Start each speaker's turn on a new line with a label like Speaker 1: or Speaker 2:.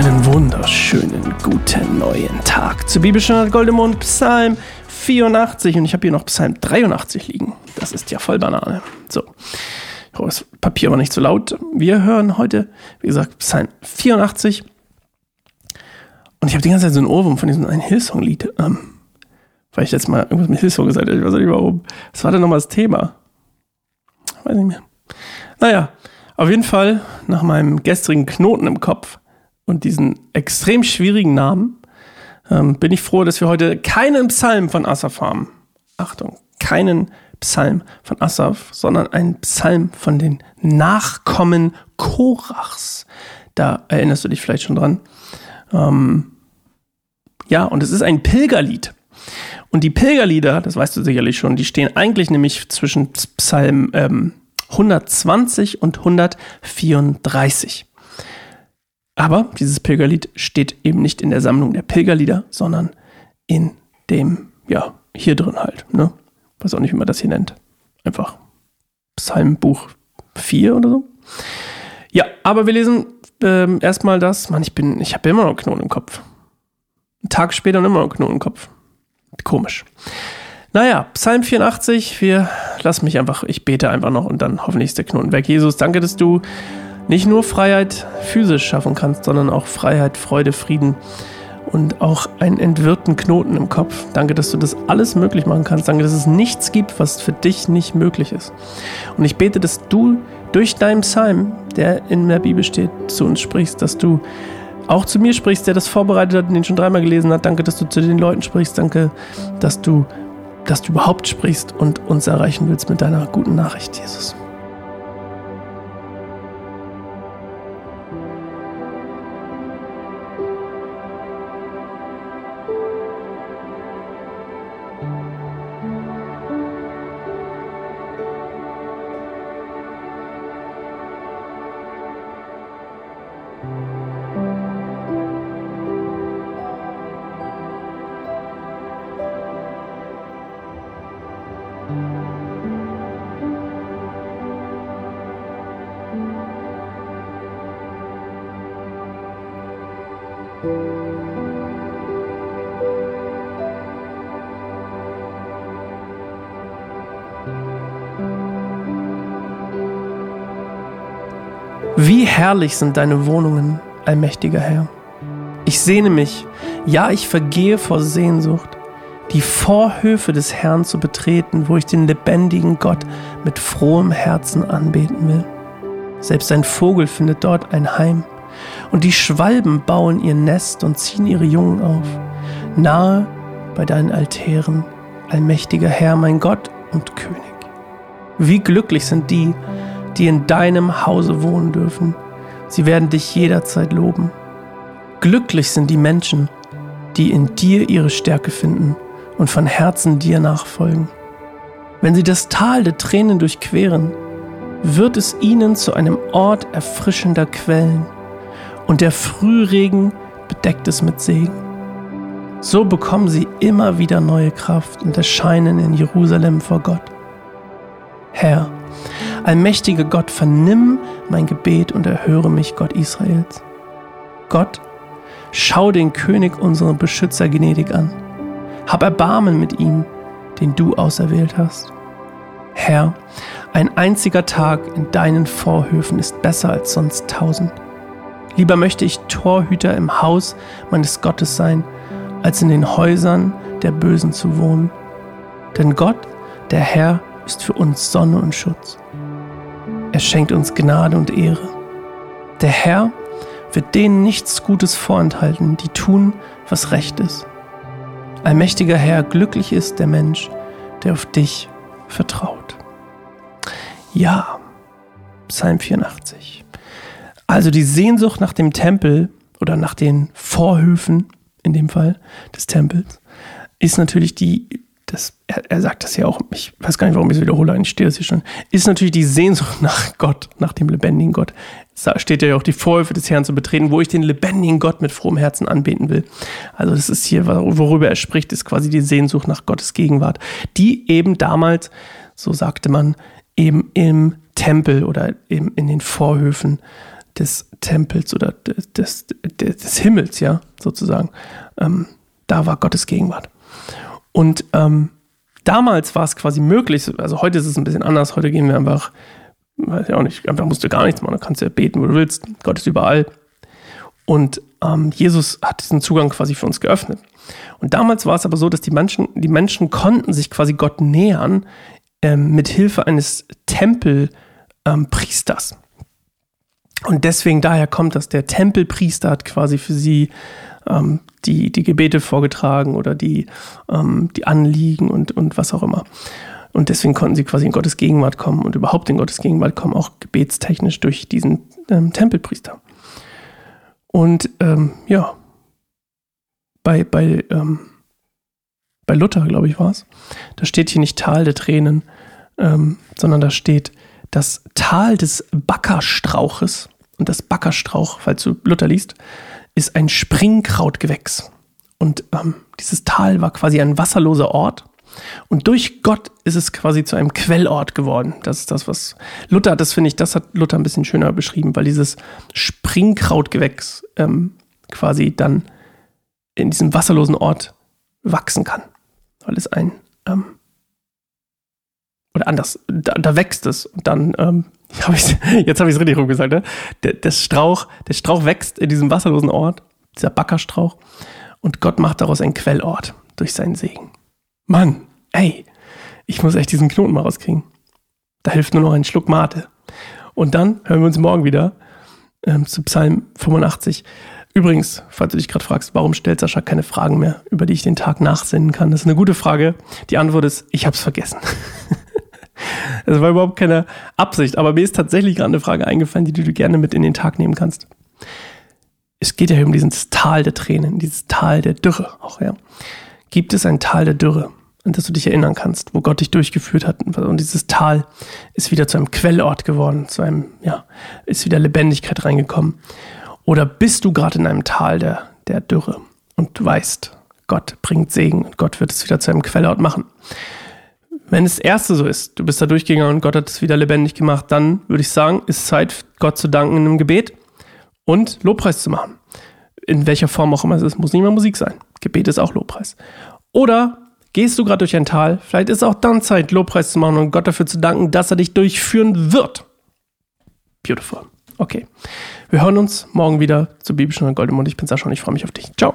Speaker 1: einen wunderschönen guten neuen Tag zu Bibelstunde Goldemond Psalm 84 und ich habe hier noch Psalm 83 liegen. Das ist ja voll Banane. So, ich hoffe, das Papier war nicht zu laut. Wir hören heute, wie gesagt, Psalm 84 und ich habe die ganze Zeit so einen Ohrwurm von diesem einen Hillsong-Lied, ähm, weil ich jetzt mal irgendwas mit Hillsong gesagt habe. Ich weiß nicht warum. Was war denn nochmal das Thema? Weiß nicht mehr. Naja, auf jeden Fall nach meinem gestrigen Knoten im Kopf und diesen extrem schwierigen Namen ähm, bin ich froh, dass wir heute keinen Psalm von Asaf haben. Achtung, keinen Psalm von Asaf, sondern einen Psalm von den Nachkommen Korachs. Da erinnerst du dich vielleicht schon dran. Ähm, ja, und es ist ein Pilgerlied. Und die Pilgerlieder, das weißt du sicherlich schon, die stehen eigentlich nämlich zwischen Psalm ähm, 120 und 134. Aber dieses Pilgerlied steht eben nicht in der Sammlung der Pilgerlieder, sondern in dem, ja, hier drin halt. Ne? Weiß auch nicht, wie man das hier nennt. Einfach Psalmbuch 4 oder so. Ja, aber wir lesen ähm, erstmal das. Mann, ich bin, ich habe immer noch einen Knoten im Kopf. Einen Tag später immer noch einen Knoten im Kopf. Komisch. Naja, Psalm 84, wir lass mich einfach, ich bete einfach noch und dann hoffentlich ist der Knoten weg. Jesus, danke, dass du nicht nur Freiheit physisch schaffen kannst, sondern auch Freiheit, Freude, Frieden und auch einen entwirrten Knoten im Kopf. Danke, dass du das alles möglich machen kannst. Danke, dass es nichts gibt, was für dich nicht möglich ist. Und ich bete, dass du durch deinen Psalm, der in der Bibel steht, zu uns sprichst, dass du auch zu mir sprichst, der das vorbereitet hat und den schon dreimal gelesen hat. Danke, dass du zu den Leuten sprichst. Danke, dass du, dass du überhaupt sprichst und uns erreichen willst mit deiner guten Nachricht, Jesus. Wie herrlich sind deine Wohnungen, allmächtiger Herr. Ich sehne mich, ja, ich vergehe vor Sehnsucht, die Vorhöfe des Herrn zu betreten, wo ich den lebendigen Gott mit frohem Herzen anbeten will. Selbst ein Vogel findet dort ein Heim, und die Schwalben bauen ihr Nest und ziehen ihre Jungen auf, nahe bei deinen Altären, allmächtiger Herr, mein Gott und König. Wie glücklich sind die, die in deinem Hause wohnen dürfen. Sie werden dich jederzeit loben. Glücklich sind die Menschen, die in dir ihre Stärke finden und von Herzen dir nachfolgen. Wenn sie das Tal der Tränen durchqueren, wird es ihnen zu einem Ort erfrischender Quellen und der Frühregen bedeckt es mit Segen. So bekommen sie immer wieder neue Kraft und erscheinen in Jerusalem vor Gott. Herr, allmächtiger Gott, vernimm mein Gebet und erhöre mich, Gott Israels. Gott, schau den König, unseren Beschützer, gnädig an. Hab Erbarmen mit ihm, den du auserwählt hast. Herr, ein einziger Tag in deinen Vorhöfen ist besser als sonst tausend. Lieber möchte ich Torhüter im Haus meines Gottes sein, als in den Häusern der Bösen zu wohnen. Denn Gott, der Herr, ist für uns Sonne und Schutz. Er schenkt uns Gnade und Ehre. Der Herr wird denen nichts Gutes vorenthalten, die tun, was recht ist. Allmächtiger Herr, glücklich ist der Mensch, der auf dich vertraut. Ja, Psalm 84. Also die Sehnsucht nach dem Tempel oder nach den Vorhöfen, in dem Fall des Tempels, ist natürlich die das, er, er, sagt das ja auch, ich weiß gar nicht, warum ich es wiederhole, eigentlich steht das hier schon, ist natürlich die Sehnsucht nach Gott, nach dem lebendigen Gott. Da steht ja auch die Vorhöfe des Herrn zu betreten, wo ich den lebendigen Gott mit frohem Herzen anbeten will. Also das ist hier, worüber er spricht, ist quasi die Sehnsucht nach Gottes Gegenwart, die eben damals, so sagte man, eben im Tempel oder eben in den Vorhöfen des Tempels oder des, des, des Himmels, ja, sozusagen. Ähm, da war Gottes Gegenwart. Und ähm, damals war es quasi möglich, also heute ist es ein bisschen anders, heute gehen wir einfach, weiß ich auch nicht, einfach musst du gar nichts machen, du kannst ja beten, wo du willst, Gott ist überall. Und ähm, Jesus hat diesen Zugang quasi für uns geöffnet. Und damals war es aber so, dass die Menschen, die Menschen konnten sich quasi Gott nähern ähm, mit Hilfe eines Tempelpriesters. Ähm, und deswegen daher kommt das, der Tempelpriester hat quasi für sie ähm, die, die Gebete vorgetragen oder die, ähm, die Anliegen und, und was auch immer. Und deswegen konnten sie quasi in Gottes Gegenwart kommen und überhaupt in Gottes Gegenwart kommen, auch gebetstechnisch durch diesen ähm, Tempelpriester. Und ähm, ja, bei, bei, ähm, bei Luther, glaube ich, war es, da steht hier nicht Tal der Tränen, ähm, sondern da steht das Tal des Backerstrauches. Und das Backerstrauch, falls du Luther liest, ist ein Springkrautgewächs. Und ähm, dieses Tal war quasi ein wasserloser Ort. Und durch Gott ist es quasi zu einem Quellort geworden. Das ist das, was Luther, das finde ich, das hat Luther ein bisschen schöner beschrieben, weil dieses Springkrautgewächs ähm, quasi dann in diesem wasserlosen Ort wachsen kann. Weil es ein, ähm, oder anders, da, da, wächst es und dann, ähm, hab ich's, jetzt habe ich es richtig rumgesagt, ne? Der, der, Strauch, der Strauch wächst in diesem wasserlosen Ort, dieser Backerstrauch, und Gott macht daraus einen Quellort durch seinen Segen. Mann, ey, ich muss echt diesen Knoten mal rauskriegen. Da hilft nur noch ein Schluck Mate. Und dann hören wir uns morgen wieder ähm, zu Psalm 85. Übrigens, falls du dich gerade fragst, warum stellt Sascha keine Fragen mehr, über die ich den Tag nachsinnen kann? Das ist eine gute Frage. Die Antwort ist, ich habe es vergessen. Das war überhaupt keine Absicht, aber mir ist tatsächlich gerade eine Frage eingefallen, die du gerne mit in den Tag nehmen kannst. Es geht ja um dieses Tal der Tränen, dieses Tal der Dürre auch, ja. Gibt es ein Tal der Dürre, an das du dich erinnern kannst, wo Gott dich durchgeführt hat? Und dieses Tal ist wieder zu einem Quellort geworden, zu einem, ja, ist wieder Lebendigkeit reingekommen. Oder bist du gerade in einem Tal der, der Dürre und du weißt, Gott bringt Segen und Gott wird es wieder zu einem Quellort machen? Wenn das erste so ist, du bist da durchgegangen und Gott hat es wieder lebendig gemacht, dann würde ich sagen, ist Zeit, Gott zu danken in einem Gebet und Lobpreis zu machen. In welcher Form auch immer es ist, muss nicht mehr Musik sein. Gebet ist auch Lobpreis. Oder gehst du gerade durch ein Tal, vielleicht ist auch dann Zeit, Lobpreis zu machen und Gott dafür zu danken, dass er dich durchführen wird. Beautiful. Okay. Wir hören uns morgen wieder zur biblischen Goldemund. Ich bin Sascha und ich freue mich auf dich. Ciao.